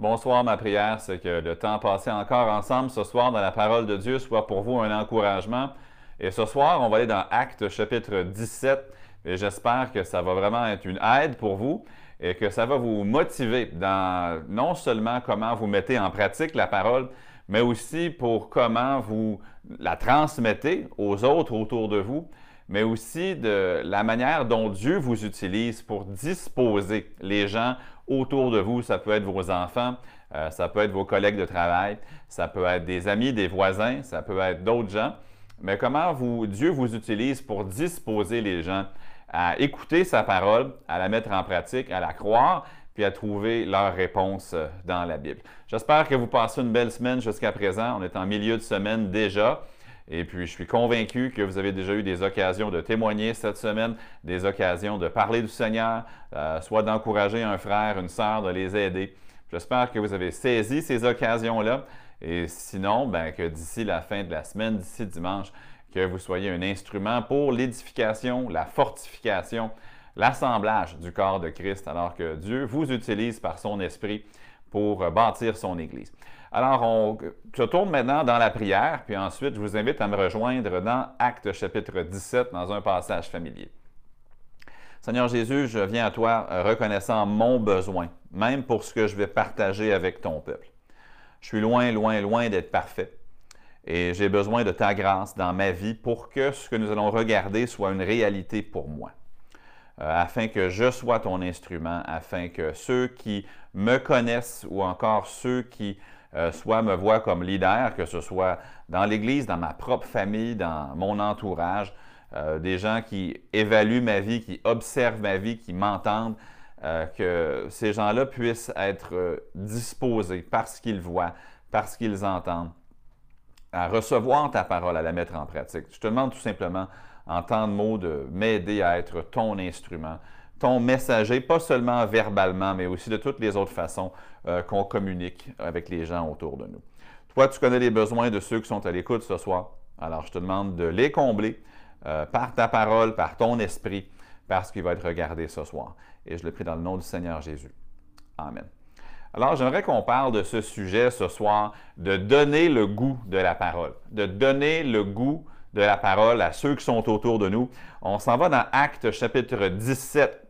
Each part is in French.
Bonsoir, ma prière, c'est que le temps passé encore ensemble ce soir dans la parole de Dieu soit pour vous un encouragement. Et ce soir, on va aller dans Actes chapitre 17 et j'espère que ça va vraiment être une aide pour vous et que ça va vous motiver dans non seulement comment vous mettez en pratique la parole, mais aussi pour comment vous la transmettez aux autres autour de vous, mais aussi de la manière dont Dieu vous utilise pour disposer les gens autour de vous. Ça peut être vos enfants, euh, ça peut être vos collègues de travail, ça peut être des amis, des voisins, ça peut être d'autres gens. Mais comment Dieu vous utilise pour disposer les gens à écouter sa parole, à la mettre en pratique, à la croire, puis à trouver leur réponse euh, dans la Bible? J'espère que vous passez une belle semaine jusqu'à présent. On est en milieu de semaine déjà. Et puis, je suis convaincu que vous avez déjà eu des occasions de témoigner cette semaine, des occasions de parler du Seigneur, euh, soit d'encourager un frère, une sœur, de les aider. J'espère que vous avez saisi ces occasions-là. Et sinon, ben, que d'ici la fin de la semaine, d'ici dimanche, que vous soyez un instrument pour l'édification, la fortification, l'assemblage du corps de Christ, alors que Dieu vous utilise par son esprit pour bâtir son Église. Alors, on se tourne maintenant dans la prière, puis ensuite, je vous invite à me rejoindre dans Actes chapitre 17, dans un passage familier. Seigneur Jésus, je viens à toi reconnaissant mon besoin, même pour ce que je vais partager avec ton peuple. Je suis loin, loin, loin d'être parfait. Et j'ai besoin de ta grâce dans ma vie pour que ce que nous allons regarder soit une réalité pour moi. Euh, afin que je sois ton instrument, afin que ceux qui me connaissent ou encore ceux qui euh, soit me voient comme leader, que ce soit dans l'Église, dans ma propre famille, dans mon entourage, euh, des gens qui évaluent ma vie, qui observent ma vie, qui m'entendent, euh, que ces gens-là puissent être disposés parce qu'ils voient, parce qu'ils entendent, à recevoir ta parole, à la mettre en pratique. Je te demande tout simplement, en temps de mots, de m'aider à être ton instrument, ton messager, pas seulement verbalement, mais aussi de toutes les autres façons euh, qu'on communique avec les gens autour de nous. Toi, tu connais les besoins de ceux qui sont à l'écoute ce soir. Alors, je te demande de les combler euh, par ta parole, par ton esprit, parce qu'il va être regardé ce soir. Et je le prie dans le nom du Seigneur Jésus. Amen. Alors, j'aimerais qu'on parle de ce sujet ce soir, de donner le goût de la parole, de donner le goût de la parole à ceux qui sont autour de nous. On s'en va dans Actes chapitre 17,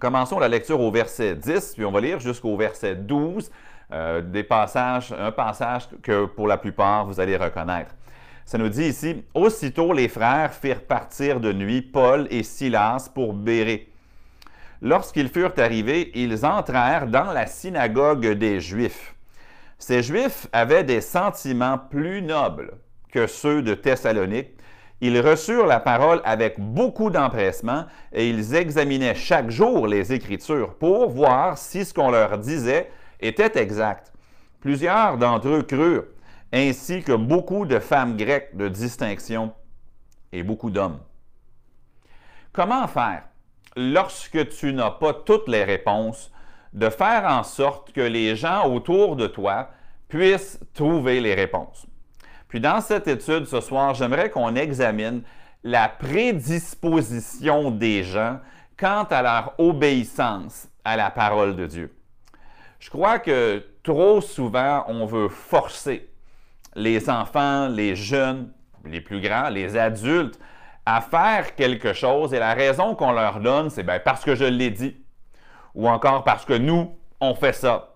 Commençons la lecture au verset 10, puis on va lire jusqu'au verset 12, euh, des passages, un passage que pour la plupart vous allez reconnaître. Ça nous dit ici, Aussitôt les frères firent partir de nuit Paul et Silas pour Béré. Lorsqu'ils furent arrivés, ils entrèrent dans la synagogue des Juifs. Ces Juifs avaient des sentiments plus nobles que ceux de Thessalonique ils reçurent la parole avec beaucoup d'empressement et ils examinaient chaque jour les Écritures pour voir si ce qu'on leur disait était exact. Plusieurs d'entre eux crurent, ainsi que beaucoup de femmes grecques de distinction et beaucoup d'hommes. Comment faire lorsque tu n'as pas toutes les réponses, de faire en sorte que les gens autour de toi puissent trouver les réponses? Puis dans cette étude ce soir, j'aimerais qu'on examine la prédisposition des gens quant à leur obéissance à la parole de Dieu. Je crois que trop souvent, on veut forcer les enfants, les jeunes, les plus grands, les adultes à faire quelque chose et la raison qu'on leur donne, c'est ben, parce que je l'ai dit ou encore parce que nous, on fait ça.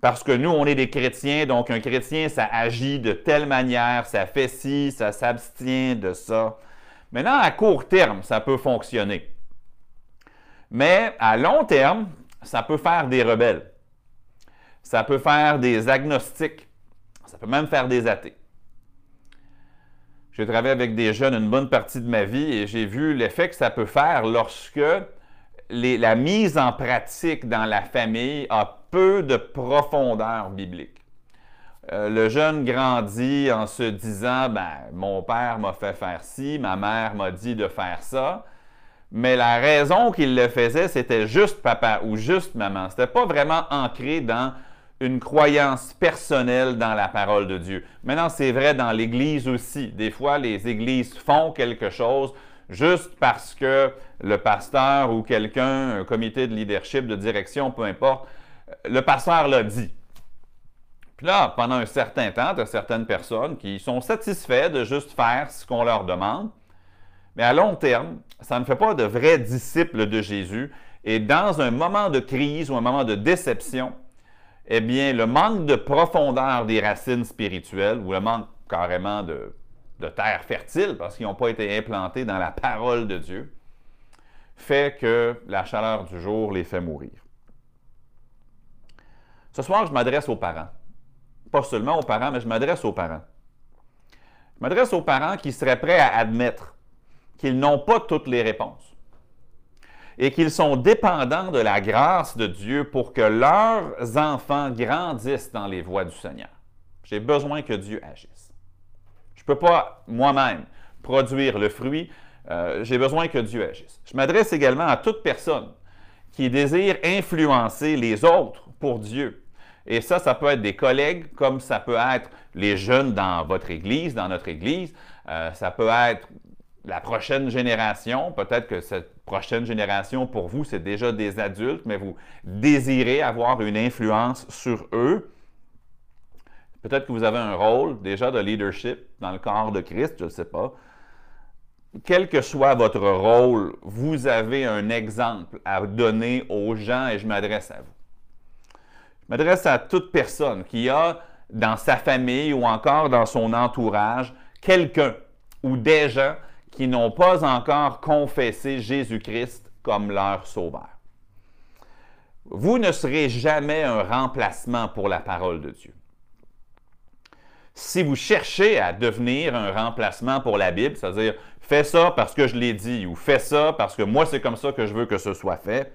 Parce que nous, on est des chrétiens, donc un chrétien, ça agit de telle manière, ça fait ci, ça s'abstient de ça. Maintenant, à court terme, ça peut fonctionner. Mais à long terme, ça peut faire des rebelles. Ça peut faire des agnostiques. Ça peut même faire des athées. J'ai travaillé avec des jeunes une bonne partie de ma vie et j'ai vu l'effet que ça peut faire lorsque la mise en pratique dans la famille a peu de profondeur biblique. Euh, le jeune grandit en se disant ben, Mon père m'a fait faire ci, ma mère m'a dit de faire ça. Mais la raison qu'il le faisait, c'était juste papa ou juste maman. Ce n'était pas vraiment ancré dans une croyance personnelle dans la parole de Dieu. Maintenant, c'est vrai dans l'Église aussi. Des fois, les Églises font quelque chose juste parce que le pasteur ou quelqu'un, un comité de leadership, de direction, peu importe, le pasteur l'a dit. Puis là, pendant un certain temps, tu as certaines personnes qui sont satisfaits de juste faire ce qu'on leur demande. Mais à long terme, ça ne fait pas de vrais disciples de Jésus. Et dans un moment de crise ou un moment de déception, eh bien, le manque de profondeur des racines spirituelles ou le manque carrément de, de terre fertile parce qu'ils n'ont pas été implantés dans la parole de Dieu fait que la chaleur du jour les fait mourir. Ce soir, je m'adresse aux parents pas seulement aux parents, mais je m'adresse aux parents. Je m'adresse aux parents qui seraient prêts à admettre qu'ils n'ont pas toutes les réponses et qu'ils sont dépendants de la grâce de Dieu pour que leurs enfants grandissent dans les voies du Seigneur. J'ai besoin que Dieu agisse. Je ne peux pas moi-même produire le fruit. Euh, j'ai besoin que Dieu agisse. Je m'adresse également à toute personne qui désire influencer les autres pour Dieu et ça, ça peut être des collègues, comme ça peut être les jeunes dans votre Église, dans notre Église. Euh, ça peut être la prochaine génération. Peut-être que cette prochaine génération, pour vous, c'est déjà des adultes, mais vous désirez avoir une influence sur eux. Peut-être que vous avez un rôle déjà de leadership dans le corps de Christ, je ne sais pas. Quel que soit votre rôle, vous avez un exemple à donner aux gens et je m'adresse à vous. Je m'adresse à toute personne qui a dans sa famille ou encore dans son entourage quelqu'un ou des gens qui n'ont pas encore confessé Jésus-Christ comme leur sauveur. Vous ne serez jamais un remplacement pour la parole de Dieu. Si vous cherchez à devenir un remplacement pour la Bible, c'est-à-dire fais ça parce que je l'ai dit ou fais ça parce que moi c'est comme ça que je veux que ce soit fait,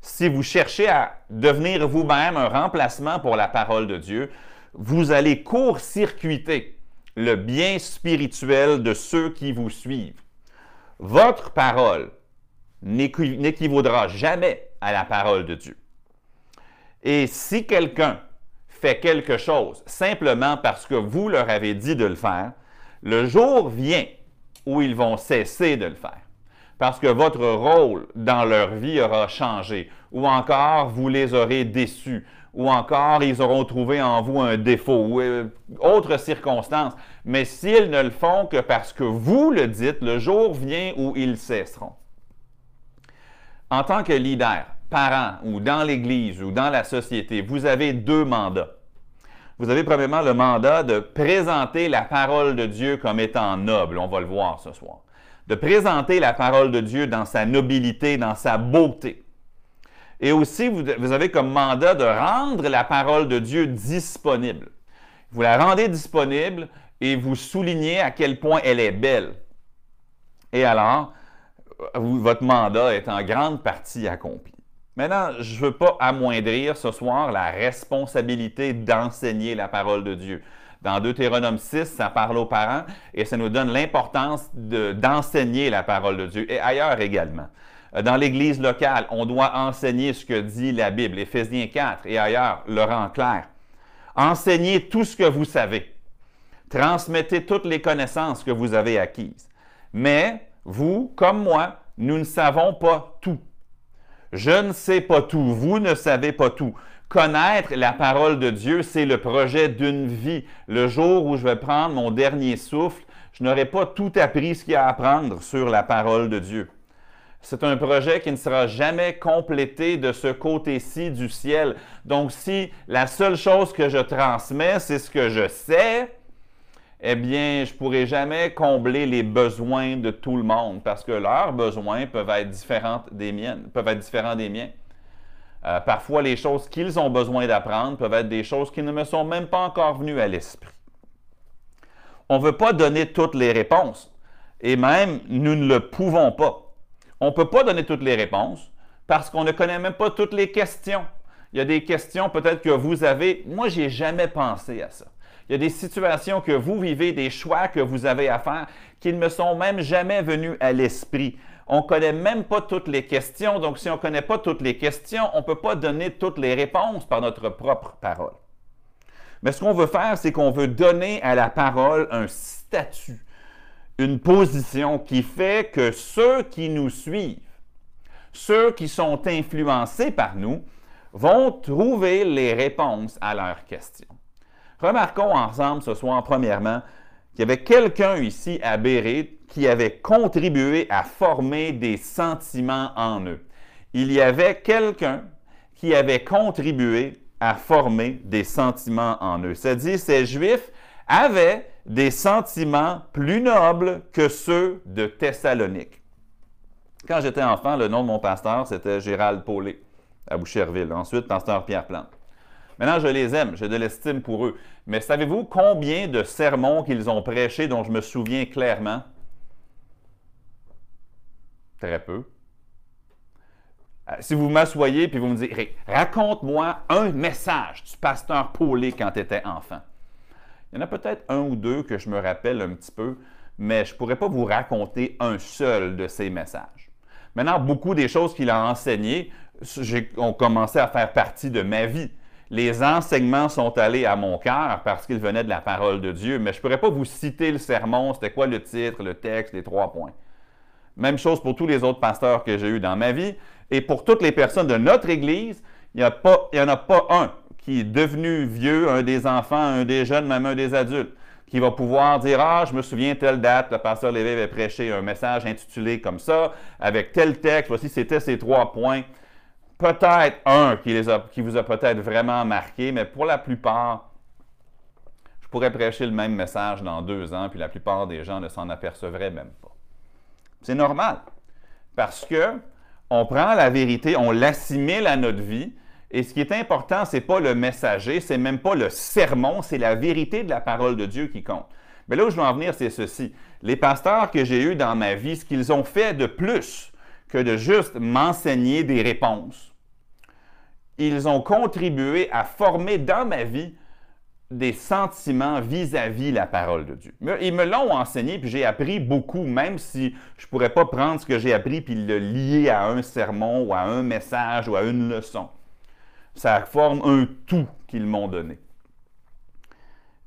si vous cherchez à devenir vous-même un remplacement pour la parole de Dieu, vous allez court-circuiter le bien spirituel de ceux qui vous suivent. Votre parole n'équivaudra jamais à la parole de Dieu. Et si quelqu'un fait quelque chose simplement parce que vous leur avez dit de le faire, le jour vient où ils vont cesser de le faire parce que votre rôle dans leur vie aura changé, ou encore vous les aurez déçus, ou encore ils auront trouvé en vous un défaut, ou euh, autre circonstance. Mais s'ils ne le font que parce que vous le dites, le jour vient où ils cesseront. En tant que leader, parent, ou dans l'Église, ou dans la société, vous avez deux mandats. Vous avez premièrement le mandat de présenter la parole de Dieu comme étant noble. On va le voir ce soir de présenter la parole de Dieu dans sa nobilité, dans sa beauté. Et aussi, vous, avez comme mandat de rendre la parole de Dieu disponible. Vous la rendez disponible et vous soulignez à quel point elle est belle. Et alors, votre mandat est en grande partie accompli. Maintenant, je ne veux pas amoindrir ce soir la responsabilité d'enseigner la parole de Dieu. Dans Deutéronome 6, ça parle aux parents et ça nous donne l'importance d'enseigner la parole de Dieu et ailleurs également. Euh, dans l'Église locale, on doit enseigner ce que dit la Bible, Éphésiens 4 et ailleurs, le rend clair. Enseignez tout ce que vous savez. Transmettez toutes les connaissances que vous avez acquises. Mais vous, comme moi, nous ne savons pas tout. Je ne sais pas tout, vous ne savez pas tout. Connaître la parole de Dieu, c'est le projet d'une vie. Le jour où je vais prendre mon dernier souffle, je n'aurai pas tout appris ce qu'il y a à apprendre sur la parole de Dieu. C'est un projet qui ne sera jamais complété de ce côté-ci du ciel. Donc si la seule chose que je transmets, c'est ce que je sais, eh bien, je ne pourrai jamais combler les besoins de tout le monde parce que leurs besoins peuvent être différents des miens. Euh, parfois, les choses qu'ils ont besoin d'apprendre peuvent être des choses qui ne me sont même pas encore venues à l'esprit. On ne veut pas donner toutes les réponses, et même nous ne le pouvons pas. On ne peut pas donner toutes les réponses, parce qu'on ne connaît même pas toutes les questions. Il y a des questions peut-être que vous avez. Moi, j'ai jamais pensé à ça. Il y a des situations que vous vivez, des choix que vous avez à faire qui ne me sont même jamais venus à l'esprit. On ne connaît même pas toutes les questions, donc si on ne connaît pas toutes les questions, on ne peut pas donner toutes les réponses par notre propre parole. Mais ce qu'on veut faire, c'est qu'on veut donner à la parole un statut, une position qui fait que ceux qui nous suivent, ceux qui sont influencés par nous, vont trouver les réponses à leurs questions. Remarquons ensemble ce soir, premièrement, qu'il y avait quelqu'un ici à Béret qui avait contribué à former des sentiments en eux. Il y avait quelqu'un qui avait contribué à former des sentiments en eux. C'est-à-dire, ces Juifs avaient des sentiments plus nobles que ceux de Thessalonique. Quand j'étais enfant, le nom de mon pasteur, c'était Gérald Paulet, à Boucherville. Ensuite, pasteur Pierre Plante. Maintenant, je les aime, j'ai de l'estime pour eux. Mais savez-vous combien de sermons qu'ils ont prêchés dont je me souviens clairement? Très peu. Euh, si vous m'assoyez puis vous me dites, raconte-moi un message du pasteur Paulet quand tu étais enfant. Il y en a peut-être un ou deux que je me rappelle un petit peu, mais je ne pourrais pas vous raconter un seul de ces messages. Maintenant, beaucoup des choses qu'il a enseignées ont commencé à faire partie de ma vie les enseignements sont allés à mon cœur parce qu'ils venaient de la parole de Dieu, mais je ne pourrais pas vous citer le sermon, c'était quoi le titre, le texte, les trois points. Même chose pour tous les autres pasteurs que j'ai eus dans ma vie. Et pour toutes les personnes de notre Église, il n'y en a pas un qui est devenu vieux, un des enfants, un des jeunes, même un des adultes, qui va pouvoir dire Ah, je me souviens, telle date, le pasteur Lévy avait prêché un message intitulé comme ça, avec tel texte, voici, c'était ces trois points peut-être un qui, les a, qui vous a peut-être vraiment marqué, mais pour la plupart, je pourrais prêcher le même message dans deux ans, puis la plupart des gens ne s'en apercevraient même pas. C'est normal, parce que on prend la vérité, on l'assimile à notre vie, et ce qui est important, ce n'est pas le messager, c'est même pas le sermon, c'est la vérité de la parole de Dieu qui compte. Mais là où je veux en venir, c'est ceci. Les pasteurs que j'ai eus dans ma vie, ce qu'ils ont fait de plus, que de juste m'enseigner des réponses. Ils ont contribué à former dans ma vie des sentiments vis-à-vis la parole de Dieu. Ils me l'ont enseigné, puis j'ai appris beaucoup, même si je ne pourrais pas prendre ce que j'ai appris puis le lier à un sermon ou à un message ou à une leçon. Ça forme un tout qu'ils m'ont donné.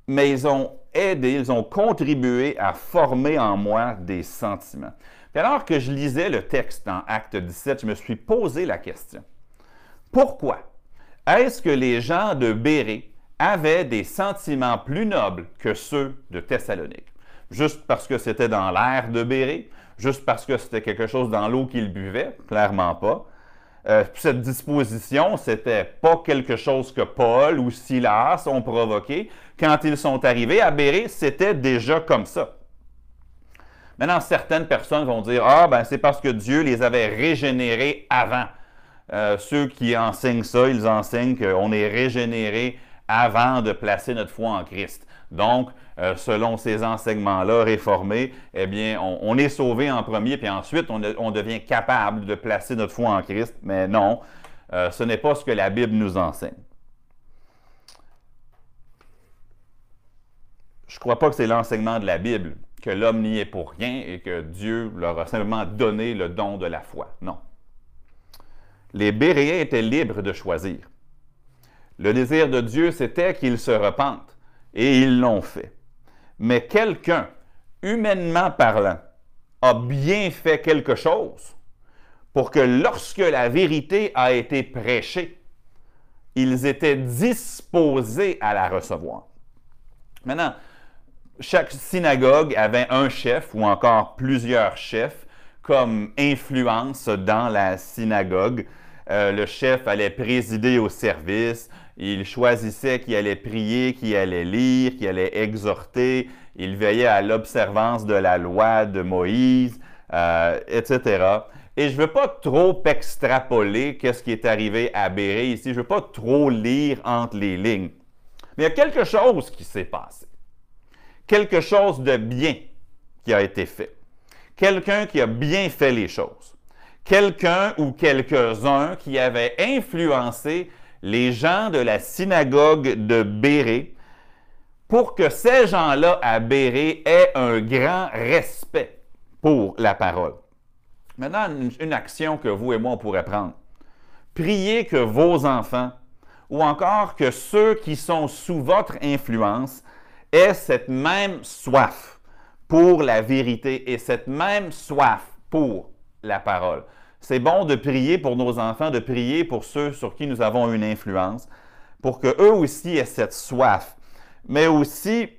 Mais ils ont aidé, ils ont contribué à former en moi des sentiments alors que je lisais le texte dans Acte 17, je me suis posé la question. Pourquoi? Est-ce que les gens de Béré avaient des sentiments plus nobles que ceux de Thessalonique? Juste parce que c'était dans l'air de Béré? Juste parce que c'était quelque chose dans l'eau qu'ils buvaient? Clairement pas. Euh, cette disposition, c'était pas quelque chose que Paul ou Silas ont provoqué. Quand ils sont arrivés à Béré, c'était déjà comme ça. Maintenant, certaines personnes vont dire Ah, ben c'est parce que Dieu les avait régénérés avant. Euh, ceux qui enseignent ça, ils enseignent qu'on est régénéré avant de placer notre foi en Christ. Donc, euh, selon ces enseignements-là réformés, eh bien, on, est sauvé en premier, puis ensuite, on, devient capable de placer notre foi en Christ. Mais non, euh, ce n'est pas ce que la Bible nous enseigne. Je ne crois pas que c'est l'enseignement de la Bible que l'homme n'y est pour rien et que Dieu leur a simplement donné le don de la foi. Non. Les Béréens étaient libres de choisir. Le désir de Dieu, c'était qu'ils se repentent, et ils l'ont fait. Mais quelqu'un, humainement parlant, a bien fait quelque chose pour que lorsque la vérité a été prêchée, ils étaient disposés à la recevoir. Maintenant, chaque synagogue avait un chef ou encore plusieurs chefs comme influence dans la synagogue. Euh, le chef allait présider au service, il choisissait qui allait prier, qui allait lire, qui allait exhorter, il veillait à l'observance de la loi de Moïse, euh, etc. Et je ne veux pas trop extrapoler qu'est-ce qui est arrivé à Béré ici, je ne veux pas trop lire entre les lignes. Mais il y a quelque chose qui s'est passé quelque chose de bien qui a été fait. Quelqu'un qui a bien fait les choses. Quelqu'un ou quelques-uns qui avaient influencé les gens de la synagogue de Béré pour que ces gens-là à Béré aient un grand respect pour la parole. Maintenant, une, action que vous et moi on pourrait prendre. Priez que vos enfants, ou encore que ceux qui sont sous votre influence, aient cette même soif pour la vérité et cette même soif pour la parole. C'est bon de prier pour nos enfants, de prier pour ceux sur qui nous avons une influence, pour que eux aussi aient cette soif. Mais aussi,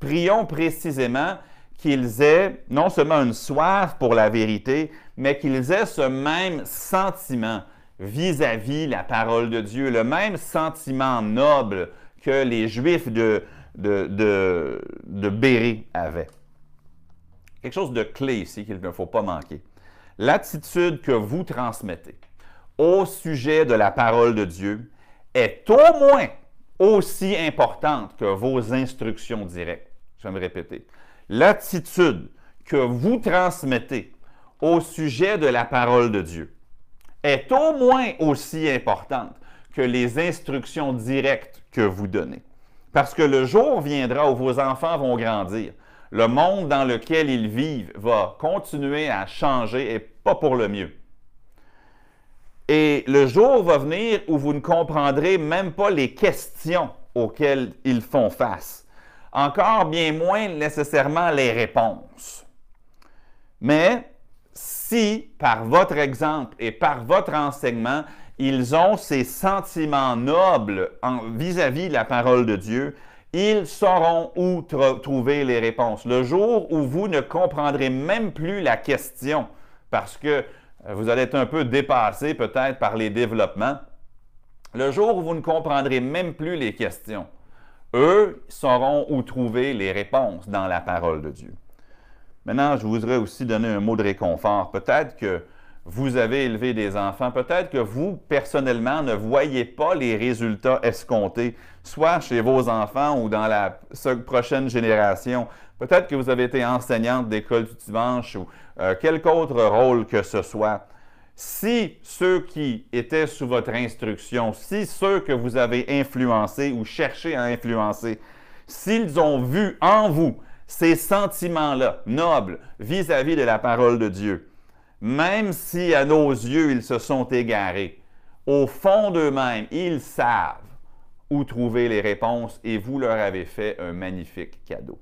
prions précisément qu'ils aient non seulement une soif pour la vérité, mais qu'ils aient ce même sentiment vis-à-vis la parole de Dieu, le même sentiment noble que les Juifs de, de, de, de Béré avaient. Quelque chose de clé ici qu'il ne faut pas manquer. L'attitude que vous transmettez au sujet de la parole de Dieu est au moins aussi importante que vos instructions directes. Je vais me répéter. L'attitude que vous transmettez au sujet de la parole de Dieu est au moins aussi importante que les instructions directes que vous donnez. Parce que le jour viendra où vos enfants vont grandir. Le monde dans lequel ils vivent va continuer à changer et pas pour le mieux. Et le jour va venir où vous ne comprendrez même pas les questions auxquelles ils font face. Encore bien moins nécessairement les réponses. Mais si, par votre exemple et par votre enseignement, ils ont ces sentiments nobles vis-à-vis de la parole de Dieu, ils sauront où trouver les réponses. Le jour où vous ne comprendrez même plus la question, parce que euh, vous allez être un peu dépassé peut-être par les développements, le jour où vous ne comprendrez même plus les questions, eux sauront où trouver les réponses dans la parole de Dieu. Maintenant, je voudrais aussi donner un mot de réconfort. Peut-être que vous avez élevé des enfants, peut-être que vous, personnellement, ne voyez pas les résultats escomptés, soit chez vos enfants ou dans la prochaine génération. Peut-être que vous avez été enseignante d'école du dimanche ou euh, quelque autre rôle que ce soit. Si ceux qui étaient sous votre instruction, si ceux que vous avez influencés ou cherché à influencer, s'ils ont vu en vous ces sentiments-là, nobles, vis-à-vis de la parole de Dieu, même si à nos yeux ils se sont égarés, au fond d'eux-mêmes, ils savent où trouver les réponses et vous leur avez fait un magnifique cadeau.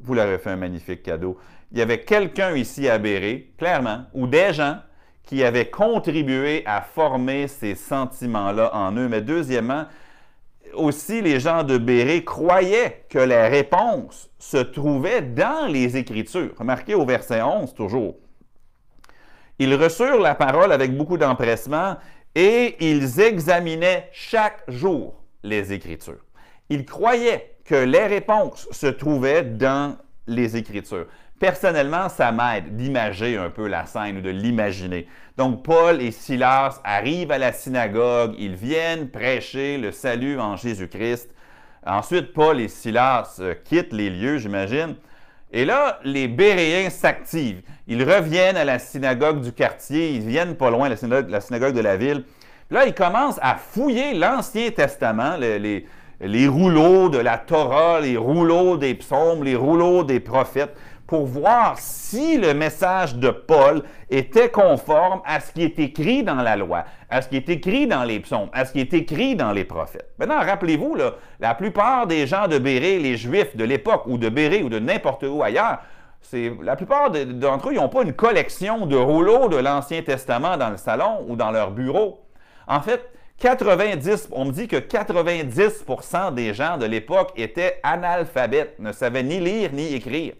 Vous leur avez fait un magnifique cadeau. Il y avait quelqu'un ici à Béret, clairement, ou des gens qui avaient contribué à former ces sentiments-là en eux. Mais deuxièmement, aussi les gens de Béret croyaient que la réponse se trouvait dans les Écritures. Remarquez au verset 11 toujours. Ils reçurent la parole avec beaucoup d'empressement et ils examinaient chaque jour les Écritures. Ils croyaient que les réponses se trouvaient dans les Écritures. Personnellement, ça m'aide d'imager un peu la scène ou de l'imaginer. Donc, Paul et Silas arrivent à la synagogue, ils viennent prêcher le salut en Jésus-Christ. Ensuite, Paul et Silas euh, quittent les lieux, j'imagine. Et là, les Béréens s'activent. Ils reviennent à la synagogue du quartier, ils viennent pas loin, la synagogue, de la ville. là, ils commencent à fouiller l'Ancien Testament, les rouleaux de la Torah, les rouleaux des psaumes, les rouleaux des prophètes pour voir si le message de Paul était conforme à ce qui est écrit dans la loi, à ce qui est écrit dans les psaumes, à ce qui est écrit dans les prophètes. Maintenant, rappelez-vous, la plupart des gens de Béré, les Juifs de l'époque, ou de Béré, ou de n'importe où ailleurs, la plupart d'entre eux, n'ont pas une collection de rouleaux de l'Ancien Testament dans le salon ou dans leur bureau. En fait, 90, on me dit que 90% des gens de l'époque étaient analphabètes, ne savaient ni lire ni écrire.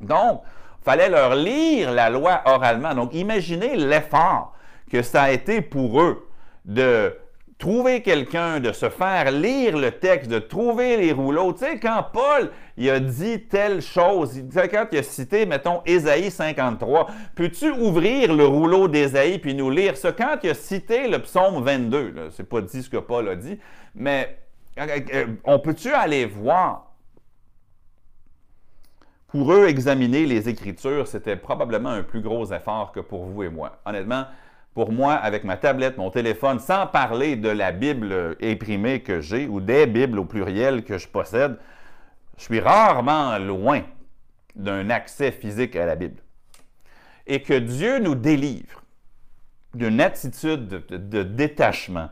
Donc, il fallait leur lire la loi oralement. Donc, imaginez l'effort que ça a été pour eux de trouver quelqu'un, de se faire lire le texte, de trouver les rouleaux. Tu sais, quand Paul a dit telle chose, quand il a cité, mettons, Ésaïe 53, peux-tu ouvrir le rouleau d'Ésaïe puis nous lire ça? Quand il a cité le psaume 22, c'est pas dit ce que Paul a dit, mais euh, euh, on peut-tu aller voir Pour eux, examiner les Écritures, c'était probablement un plus gros effort que pour vous et moi. Honnêtement, pour moi, avec ma tablette, mon téléphone, sans parler de la Bible imprimée que j'ai ou des Bibles au pluriel que je possède, je suis rarement loin d'un accès physique à la Bible. Et que Dieu nous délivre d'une attitude de, détachement,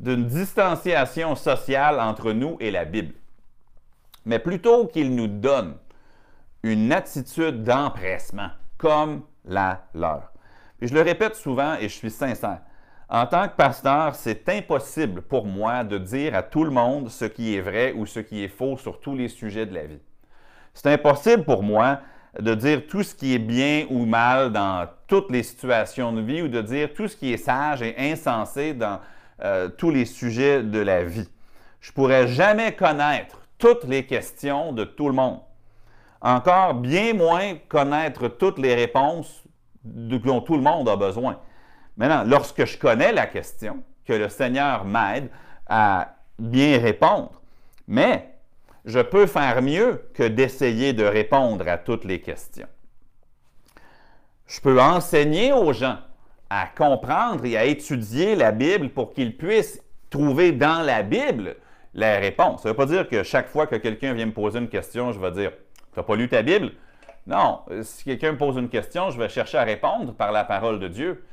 d'une distanciation sociale entre nous et la Bible. Mais plutôt qu'il nous donne une attitude d'empressement comme la leur. Je le répète souvent et je suis sincère. En tant que pasteur, c'est impossible pour moi de dire à tout le monde ce qui est vrai ou ce qui est faux sur tous les sujets de la vie. C'est impossible pour moi de dire tout ce qui est bien ou mal dans toutes les situations de vie ou de dire tout ce qui est sage et insensé dans euh, tous les sujets de la vie. Je pourrais jamais connaître toutes les questions de tout le monde. Encore bien moins connaître toutes les réponses dont tout le monde a besoin. Maintenant, lorsque je connais la question, que le Seigneur m'aide à bien répondre, mais je peux faire mieux que d'essayer de répondre à toutes les questions. Je peux enseigner aux gens à comprendre et à étudier la Bible pour qu'ils puissent trouver dans la Bible la réponse. Ça ne veut pas dire que chaque fois que quelqu'un vient me poser une question, je vais dire Tu n'as pas lu ta Bible? Non. Si quelqu'un me pose une question, je vais chercher à répondre par la parole de Dieu.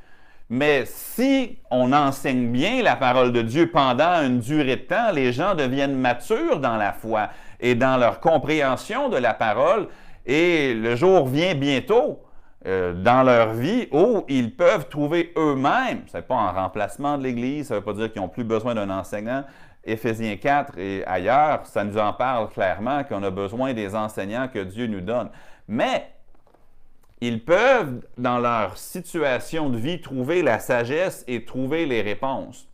Mais si on enseigne bien la parole de Dieu pendant une durée de temps, les gens deviennent matures dans la foi et dans leur compréhension de la parole. Et le jour vient bientôt euh, dans leur vie où ils peuvent trouver eux-mêmes, ce n'est pas en remplacement de l'Église, ça ne veut pas dire qu'ils n'ont plus besoin d'un enseignant. Éphésiens 4 et ailleurs, ça nous en parle clairement qu'on a besoin des enseignants que Dieu nous donne. Mais ils peuvent, dans leur situation de vie, trouver la sagesse et trouver les réponses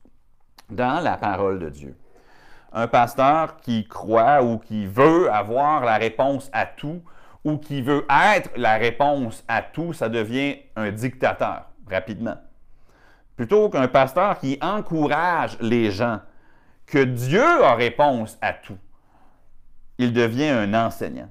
dans la parole de Dieu. Un pasteur qui croit ou qui veut avoir la réponse à tout ou qui veut être la réponse à tout, ça devient un dictateur rapidement. Plutôt qu'un pasteur qui encourage les gens que Dieu a réponse à tout, il devient un enseignant.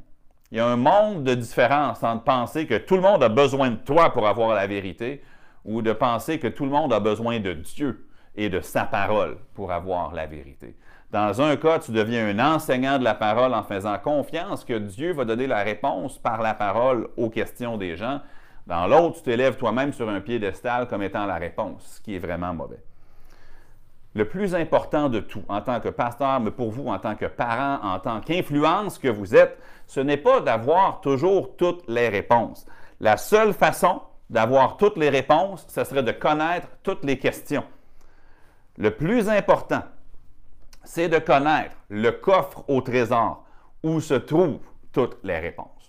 Il y a un monde de différence entre penser que tout le monde a besoin de toi pour avoir la vérité ou de penser que tout le monde a besoin de Dieu et de sa parole pour avoir la vérité. Dans un cas, tu deviens un enseignant de la parole en faisant confiance que Dieu va donner la réponse par la parole aux questions des gens. Dans l'autre, tu t'élèves toi-même sur un piédestal comme étant la réponse, ce qui est vraiment mauvais. Le plus important de tout, en tant que pasteur, mais pour vous, en tant que parent, en tant qu'influence que vous êtes, ce n'est pas d'avoir toujours toutes les réponses. La seule façon d'avoir toutes les réponses, ce serait de connaître toutes les questions. Le plus important, c'est de connaître le coffre au trésor où se trouvent toutes les réponses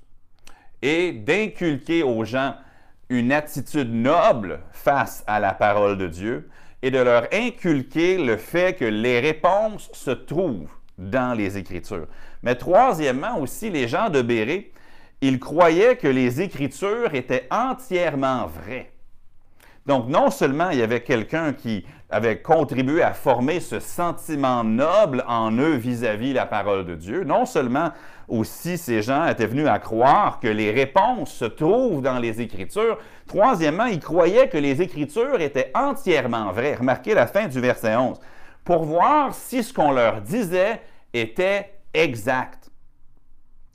et d'inculquer aux gens une attitude noble face à la parole de Dieu et de leur inculquer le fait que les réponses se trouvent dans les Écritures. Mais troisièmement aussi, les gens de Béré, ils croyaient que les Écritures étaient entièrement vraies. Donc, non seulement il y avait quelqu'un qui avait contribué à former ce sentiment noble en eux vis-à-vis -vis la parole de Dieu, non seulement aussi ces gens étaient venus à croire que les réponses se trouvent dans les Écritures, troisièmement, ils croyaient que les Écritures étaient entièrement vraies. Remarquez la fin du verset 11. Pour voir si ce qu'on leur disait était exact.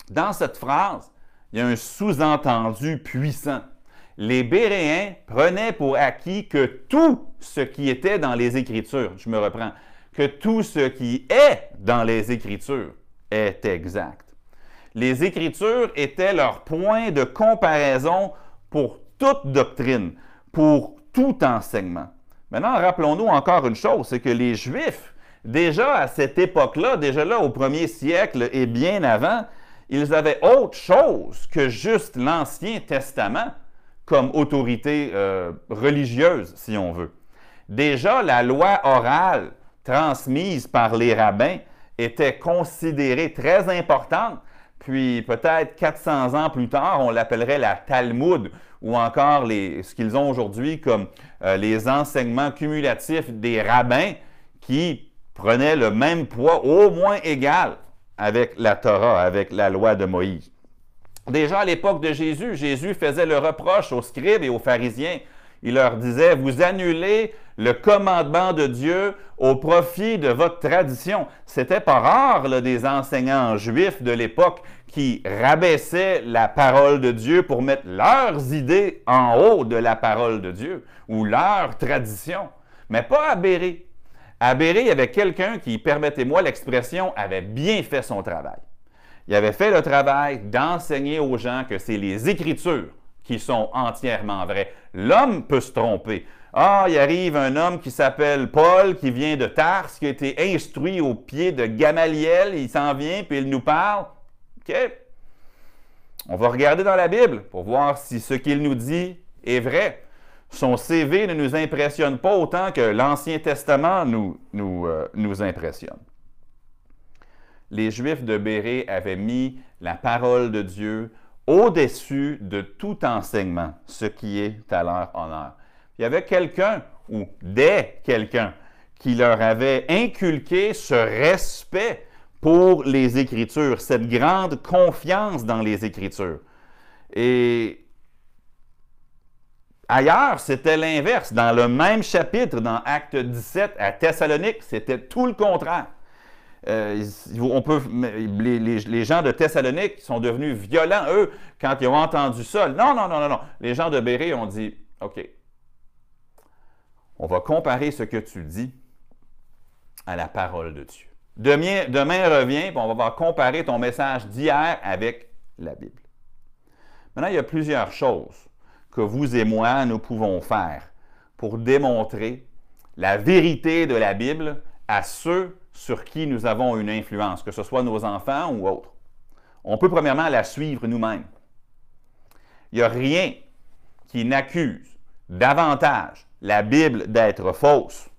Dans cette phrase, il y a un sous-entendu puissant les Béréens prenaient pour acquis que tout ce qui était dans les Écritures, je me reprends, que tout ce qui est dans les Écritures est exact. Les Écritures étaient leur point de comparaison pour toute doctrine, pour tout enseignement. Maintenant, rappelons-nous encore une chose, c'est que les Juifs, déjà à cette époque-là, déjà là au premier siècle et bien avant, ils avaient autre chose que juste l'Ancien Testament comme autorité euh, religieuse, si on veut. Déjà, la loi orale transmise par les rabbins était considérée très importante, puis peut-être 400 ans plus tard, on l'appellerait la Talmud, ou encore ce qu'ils ont aujourd'hui comme euh, les enseignements cumulatifs des rabbins qui prenaient le même poids, au moins égal, avec la Torah, avec la loi de Moïse. Déjà à l'époque de Jésus, Jésus faisait le reproche aux scribes et aux pharisiens. Il leur disait, vous annulez le commandement de Dieu au profit de votre tradition. C'était pas rare des enseignants juifs de l'époque qui rabaissaient la parole de Dieu pour mettre leurs idées en haut de la parole de Dieu ou leur tradition. Mais pas à Béré. À Béré, il y avait quelqu'un qui, permettez-moi l'expression, avait bien fait son travail. Il avait fait le travail d'enseigner aux gens que c'est les Écritures qui sont entièrement vraies. L'homme peut se tromper. Ah, il arrive un homme qui s'appelle Paul, qui vient de Tars, qui a été instruit au pied de Gamaliel, il s'en vient, puis il nous parle. OK. On va regarder dans la Bible pour voir si ce qu'il nous dit est vrai. Son CV ne nous impressionne pas autant que l'Ancien Testament nous, nous, euh, nous impressionne. Les Juifs de Béré avaient mis la parole de Dieu au-dessus de tout enseignement, ce qui est à leur honneur. Il y avait quelqu'un ou des quelqu'un qui leur avait inculqué ce respect pour les Écritures, cette grande confiance dans les Écritures. Et ailleurs, c'était l'inverse. Dans le même chapitre, dans Acte 17 à Thessalonique, c'était tout le contraire. Euh, on peut, les, gens de Thessalonique sont devenus violents, eux, quand ils ont entendu ça. Non, non, non, non, non. Les gens de Béré ont dit OK, on va comparer ce que tu dis à la parole de Dieu. Demain, demain revient, on va comparer ton message d'hier avec la Bible. Maintenant, il y a plusieurs choses que vous et moi, nous pouvons faire pour démontrer la vérité de la Bible à ceux sur qui nous avons une influence, que ce soit nos enfants ou autres. On peut premièrement la suivre nous-mêmes. Il n'y a rien qui n'accuse davantage la Bible d'être fausse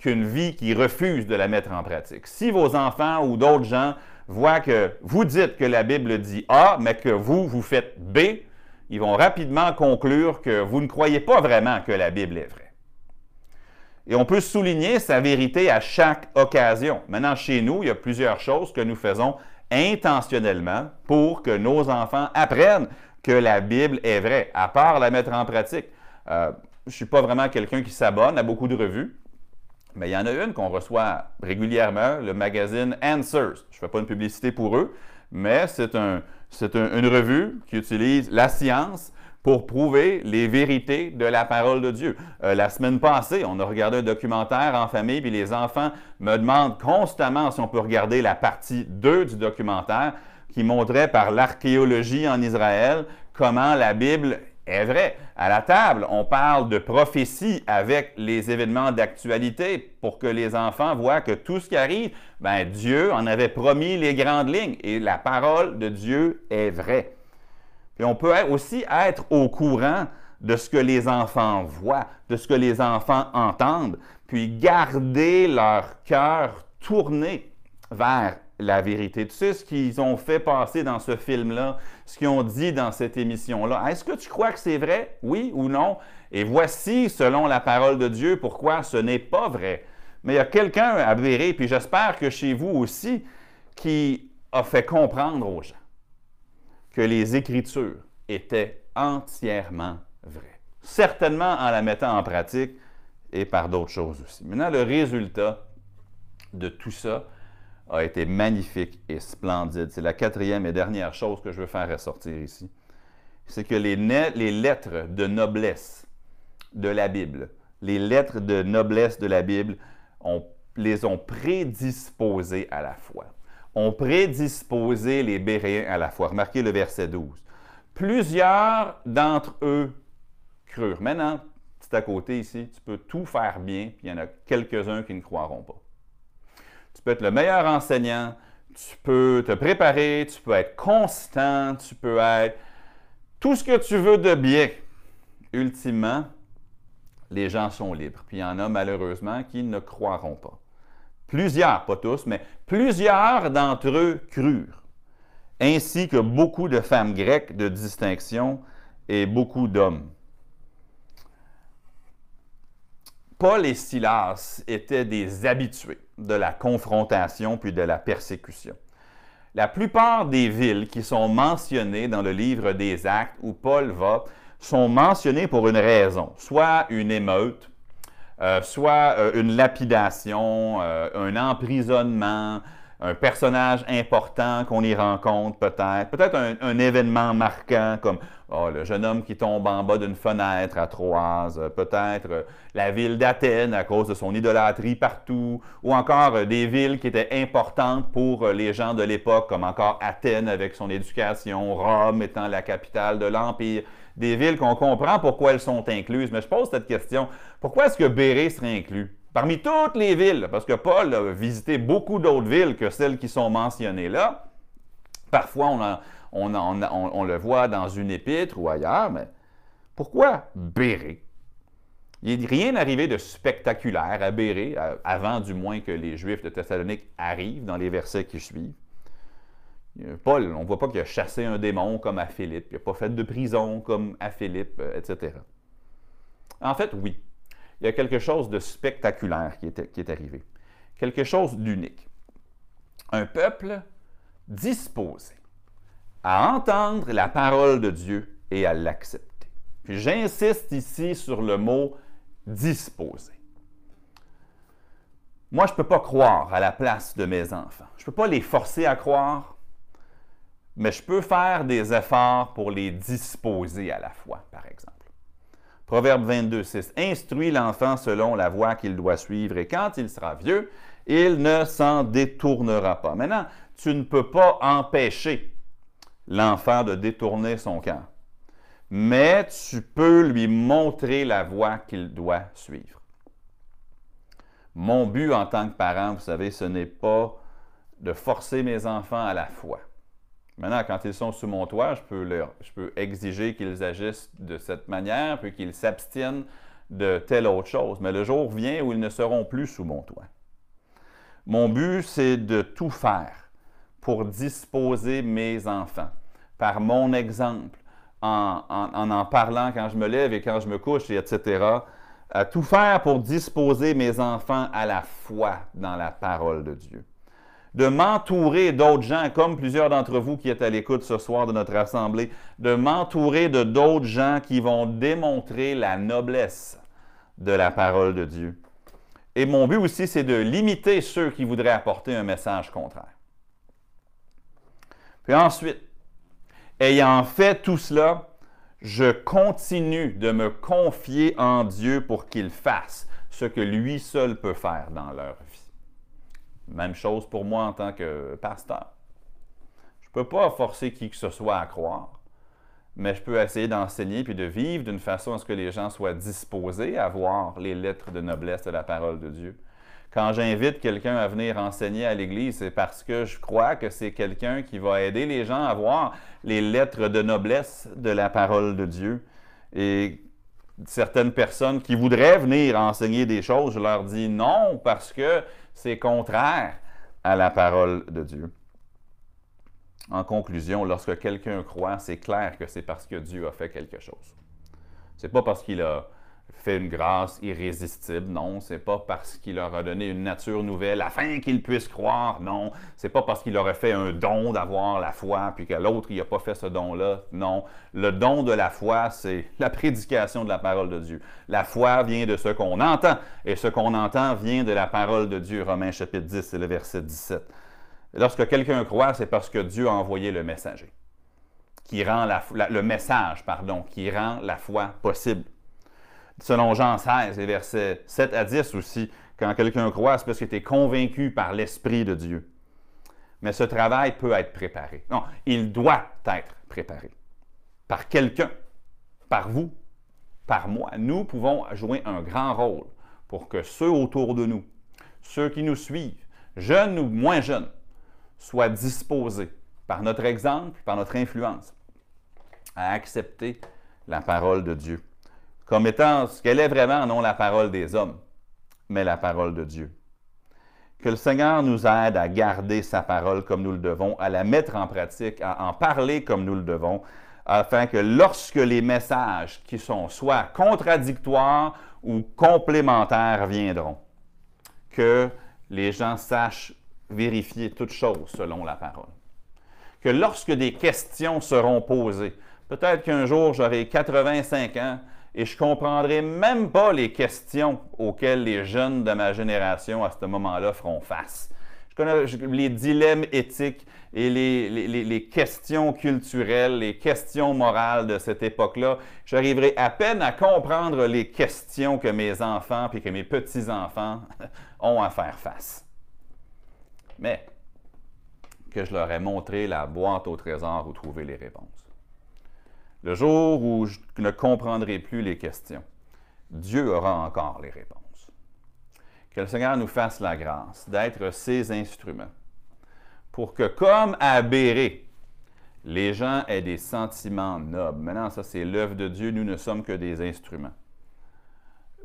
qu'une vie qui refuse de la mettre en pratique. Si vos enfants ou d'autres gens voient que vous dites que la Bible dit A, mais que vous, vous faites B, ils vont rapidement conclure que vous ne croyez pas vraiment que la Bible est vraie. Et on peut souligner sa vérité à chaque occasion. Maintenant, chez nous, il y a plusieurs choses que nous faisons intentionnellement pour que nos enfants apprennent que la Bible est vraie, à part la mettre en pratique. Euh, je ne suis pas vraiment quelqu'un qui s'abonne à beaucoup de revues. Mais il y en a une qu'on reçoit régulièrement, le magazine Answers. Je ne fais pas une publicité pour eux, mais c'est un, une revue qui utilise la science pour prouver les vérités de la parole de Dieu. Euh, la semaine passée, on a regardé un documentaire en famille, puis les enfants me demandent constamment si on peut regarder la partie 2 du documentaire qui montrait par l'archéologie en Israël comment la Bible est vrai. À la table, on parle de prophétie avec les événements d'actualité pour que les enfants voient que tout ce qui arrive, ben, Dieu en avait promis les grandes lignes et la parole de Dieu est vraie. Puis on peut aussi être au courant de ce que les enfants voient, de ce que les enfants entendent, puis garder leur cœur tourné vers la vérité. Tu sais ce qu'ils ont fait passer dans ce film-là, ce qu'ils ont dit dans cette émission-là. Est-ce que tu crois que c'est vrai, oui ou non? Et voici, selon la parole de Dieu, pourquoi ce n'est pas vrai. Mais il y a quelqu'un à verrer, puis j'espère que chez vous aussi, qui a fait comprendre aux gens que les Écritures étaient entièrement vraies. Certainement en la mettant en pratique et par d'autres choses aussi. Maintenant, le résultat de tout ça, a été magnifique et splendide. C'est la quatrième et dernière chose que je veux faire ressortir ici. C'est que les, lettres de noblesse de la Bible, les lettres de noblesse de la Bible, on les ont prédisposées à la foi. On prédisposé les Béréens à la foi. Remarquez le verset 12. Plusieurs d'entre eux crurent. Maintenant, c'est à côté ici, tu peux tout faire bien, puis il y en a quelques-uns qui ne croiront pas. Tu peux être le meilleur enseignant, tu peux te préparer, tu peux être constant, tu peux être tout ce que tu veux de bien. Ultimement, les gens sont libres. Puis il y en a malheureusement qui ne croiront pas. Plusieurs, pas tous, mais plusieurs d'entre eux crurent, ainsi que beaucoup de femmes grecques de distinction et beaucoup d'hommes. Paul et Silas étaient des habitués de la confrontation puis de la persécution. la plupart des villes qui sont mentionnées dans le livre des Actes où Paul va sont mentionnées pour une raison, soit une émeute, soit euh, une lapidation, euh, un emprisonnement, un personnage important qu'on y rencontre peut-être, peut-être un, événement marquant comme oh, le jeune homme qui tombe en bas d'une fenêtre à Troyes, peut-être la ville d'Athènes à cause de son idolâtrie partout, ou encore des villes qui étaient importantes pour les gens de l'époque, comme encore Athènes avec son éducation, Rome étant la capitale de l'Empire des villes qu'on comprend pourquoi elles sont incluses. Mais je pose cette question. Pourquoi est-ce que Béré serait inclus? Parmi toutes les villes, parce que Paul a visité beaucoup d'autres villes que celles qui sont mentionnées là. Parfois, on, le voit dans une épître ou ailleurs, mais pourquoi Béré? Il n'est rien arrivé de spectaculaire à Béré, avant du moins que les Juifs de Thessalonique arrivent dans les versets qui suivent. Paul, on ne voit pas qu'il a chassé un démon comme à Philippe, il n'a pas fait de prison comme à Philippe, euh, etc. En fait, oui, il y a quelque chose de spectaculaire qui est, arrivé, quelque chose d'unique. Un peuple disposé à entendre la parole de Dieu et à l'accepter. Puis j'insiste ici sur le mot disposé. Moi, je ne peux pas croire à la place de mes enfants. Je ne peux pas les forcer à croire mais je peux faire des efforts pour les disposer à la foi, par exemple. Proverbe 22, 6. Instruis l'enfant selon la voie qu'il doit suivre, et quand il sera vieux, il ne s'en détournera pas. Maintenant, tu ne peux pas empêcher l'enfant de détourner son cœur, mais tu peux lui montrer la voie qu'il doit suivre. Mon but en tant que parent, vous savez, ce n'est pas de forcer mes enfants à la foi. Maintenant, quand ils sont sous mon toit, je peux, exiger qu'ils agissent de cette manière, puis qu'ils s'abstiennent de telle autre chose. Mais le jour vient où ils ne seront plus sous mon toit. Mon but, c'est de tout faire pour disposer mes enfants, par mon exemple, en en, en parlant quand je me lève et quand je me couche, etc. À tout faire pour disposer mes enfants à la foi dans la parole de Dieu de m'entourer d'autres gens, comme plusieurs d'entre vous qui êtes à l'écoute ce soir de notre assemblée, de m'entourer de d'autres gens qui vont démontrer la noblesse de la parole de Dieu. Et mon but aussi, c'est de limiter ceux qui voudraient apporter un message contraire. Puis ensuite, ayant fait tout cela, je continue de me confier en Dieu pour qu'il fasse ce que lui seul peut faire dans leur vie. Même chose pour moi en tant que pasteur. Je ne peux pas forcer qui que ce soit à croire, mais je peux essayer d'enseigner puis de vivre d'une façon à ce que les gens soient disposés à voir les lettres de noblesse de la parole de Dieu. Quand j'invite quelqu'un à venir enseigner à l'Église, c'est parce que je crois que c'est quelqu'un qui va aider les gens à voir les lettres de noblesse de la parole de Dieu. Et certaines personnes qui voudraient venir enseigner des choses, je leur dis non parce que c'est contraire à la parole de Dieu. En conclusion, lorsque quelqu'un croit, c'est clair que c'est parce que Dieu a fait quelque chose. C'est pas parce qu'il a fait une grâce irrésistible. Non, c'est pas parce qu'il leur a donné une nature nouvelle afin qu'ils puissent croire. Non, c'est pas parce qu'il leur a fait un don d'avoir la foi puis que l'autre il a pas fait ce don-là. Non, le don de la foi, c'est la prédication de la parole de Dieu. La foi vient de ce qu'on entend et ce qu'on entend vient de la parole de Dieu. Romains chapitre 10, c'est le verset 17. Lorsque quelqu'un croit, c'est parce que Dieu a envoyé le messager qui rend le message, pardon, qui rend la foi possible selon Jean 16, les versets 7 à 10 aussi, quand quelqu'un croit, c'est parce qu'il est convaincu par l'Esprit de Dieu. Mais ce travail peut être préparé. Non, il doit être préparé. Par quelqu'un, par vous, par moi. Nous pouvons jouer un grand rôle pour que ceux autour de nous, ceux qui nous suivent, jeunes ou moins jeunes, soient disposés par notre exemple, par notre influence, à accepter la parole de Dieu comme étant ce qu'elle est vraiment, non la parole des hommes, mais la parole de Dieu. Que le Seigneur nous aide à garder sa parole comme nous le devons, à la mettre en pratique, à en parler comme nous le devons, afin que lorsque les messages qui sont soit contradictoires ou complémentaires viendront, que les gens sachent vérifier toutes choses selon la parole. que lorsque des questions seront posées, peut-être qu'un jour j'aurai 85 ans et je ne comprendrai même pas les questions auxquelles les jeunes de ma génération à ce moment-là feront face. Je connais les dilemmes éthiques et les, questions culturelles, les questions morales de cette époque-là. J'arriverai à peine à comprendre les questions que mes enfants et que mes petits-enfants ont à faire face. Mais que je leur ai montré la boîte au trésor où trouver les réponses. Le jour où je ne comprendrai plus les questions, Dieu aura encore les réponses. Que le Seigneur nous fasse la grâce d'être ses instruments pour que, comme à Béré, les gens aient des sentiments nobles. Maintenant, ça, c'est l'œuvre de Dieu. Nous ne sommes que des instruments.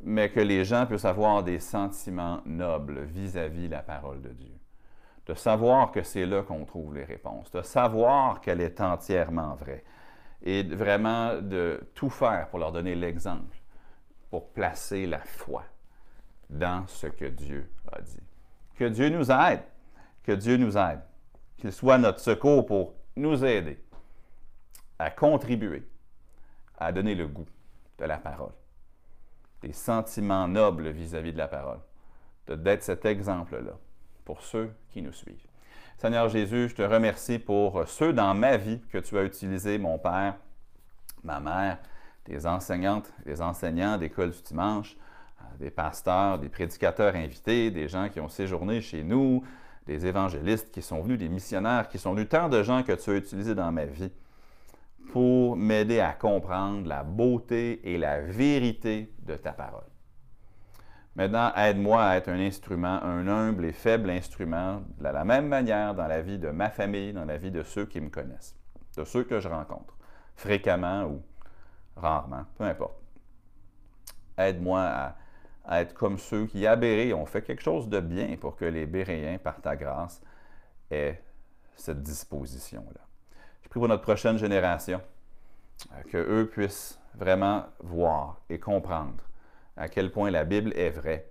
Mais que les gens puissent avoir des sentiments nobles vis-à-vis de la parole de Dieu. De savoir que c'est là qu'on trouve les réponses. De savoir qu'elle est entièrement vraie. Et vraiment de tout faire pour leur donner l'exemple, pour placer la foi dans ce que Dieu a dit. Que Dieu nous aide. Que Dieu nous aide qu'il soit notre secours pour nous aider à contribuer à donner le goût de la parole, des sentiments nobles vis-à-vis de la parole, d'être cet exemple-là pour ceux qui nous suivent. Seigneur Jésus, je te remercie pour ceux dans ma vie que tu as utilisés, mon Père, ma mère, des enseignantes, des enseignants d'école du dimanche, des pasteurs, des prédicateurs invités, des gens qui ont séjourné chez nous, des évangélistes qui sont venus, des missionnaires qui sont venus, tant de gens que tu as utilisés dans ma vie pour m'aider à comprendre la beauté et la vérité de ta parole. Maintenant, aide-moi à être un instrument, un humble et faible instrument, de la même manière dans la vie de ma famille, dans la vie de ceux qui me connaissent, de ceux que je rencontre, fréquemment ou rarement, peu importe. Aide-moi à être comme ceux qui, à ont fait quelque chose de bien pour que les Béréens, par ta grâce, aient cette disposition-là. Je prie pour notre prochaine génération, euh, que eux puissent vraiment voir et comprendre à quel point la Bible est vraie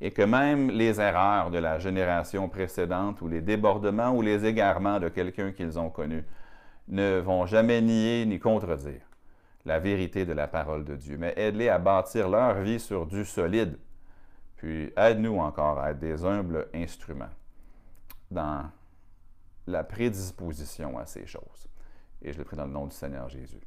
et que même les erreurs de la génération précédente ou les débordements ou les égarements de quelqu'un qu'ils ont connu ne vont jamais nier ni contredire la vérité de la parole de Dieu, mais aide-les à bâtir leur vie sur du solide. Puis aide-nous encore à être des humbles instruments dans la prédisposition à ces choses. Et je le prie dans le nom du Seigneur Jésus.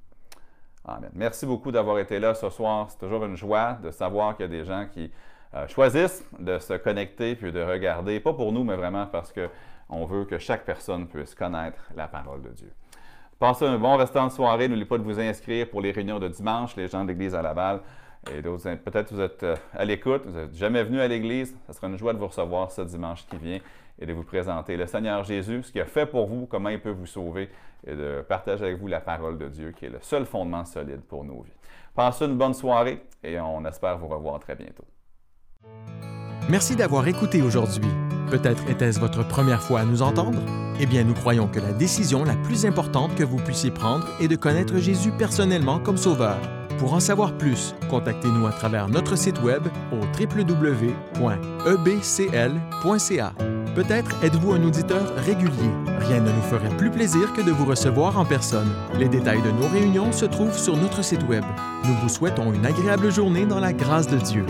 Amen. Merci beaucoup d'avoir été là ce soir. C'est toujours une joie de savoir qu'il y a des gens qui euh, choisissent de se connecter puis de regarder, pas pour nous, mais vraiment parce qu'on veut que chaque personne puisse connaître la parole de Dieu. Passez un bon restant de soirée. N'oubliez pas de vous inscrire pour les réunions de dimanche, les gens de l'Église à Laval. Et peut-être vous êtes euh, à l'écoute, vous n'êtes jamais venu à l'Église. Ce sera une joie de vous recevoir ce dimanche qui vient et de vous présenter le Seigneur Jésus, ce qu'il a fait pour vous, comment il peut vous sauver et de partager avec vous la parole de Dieu qui est le seul fondement solide pour nos vies. Passez une bonne soirée et on espère vous revoir très bientôt. Merci d'avoir écouté aujourd'hui. Peut-être était-ce votre première fois à nous entendre? Eh bien, nous croyons que la décision la plus importante que vous puissiez prendre est de connaître Jésus personnellement comme Sauveur. Pour en savoir plus, contactez-nous à travers notre site web au www.ebcl.ca. Peut-être êtes-vous un auditeur régulier. Rien ne nous ferait plus plaisir que de vous recevoir en personne. Les détails de nos réunions se trouvent sur notre site web. Nous vous souhaitons une agréable journée dans la grâce de Dieu.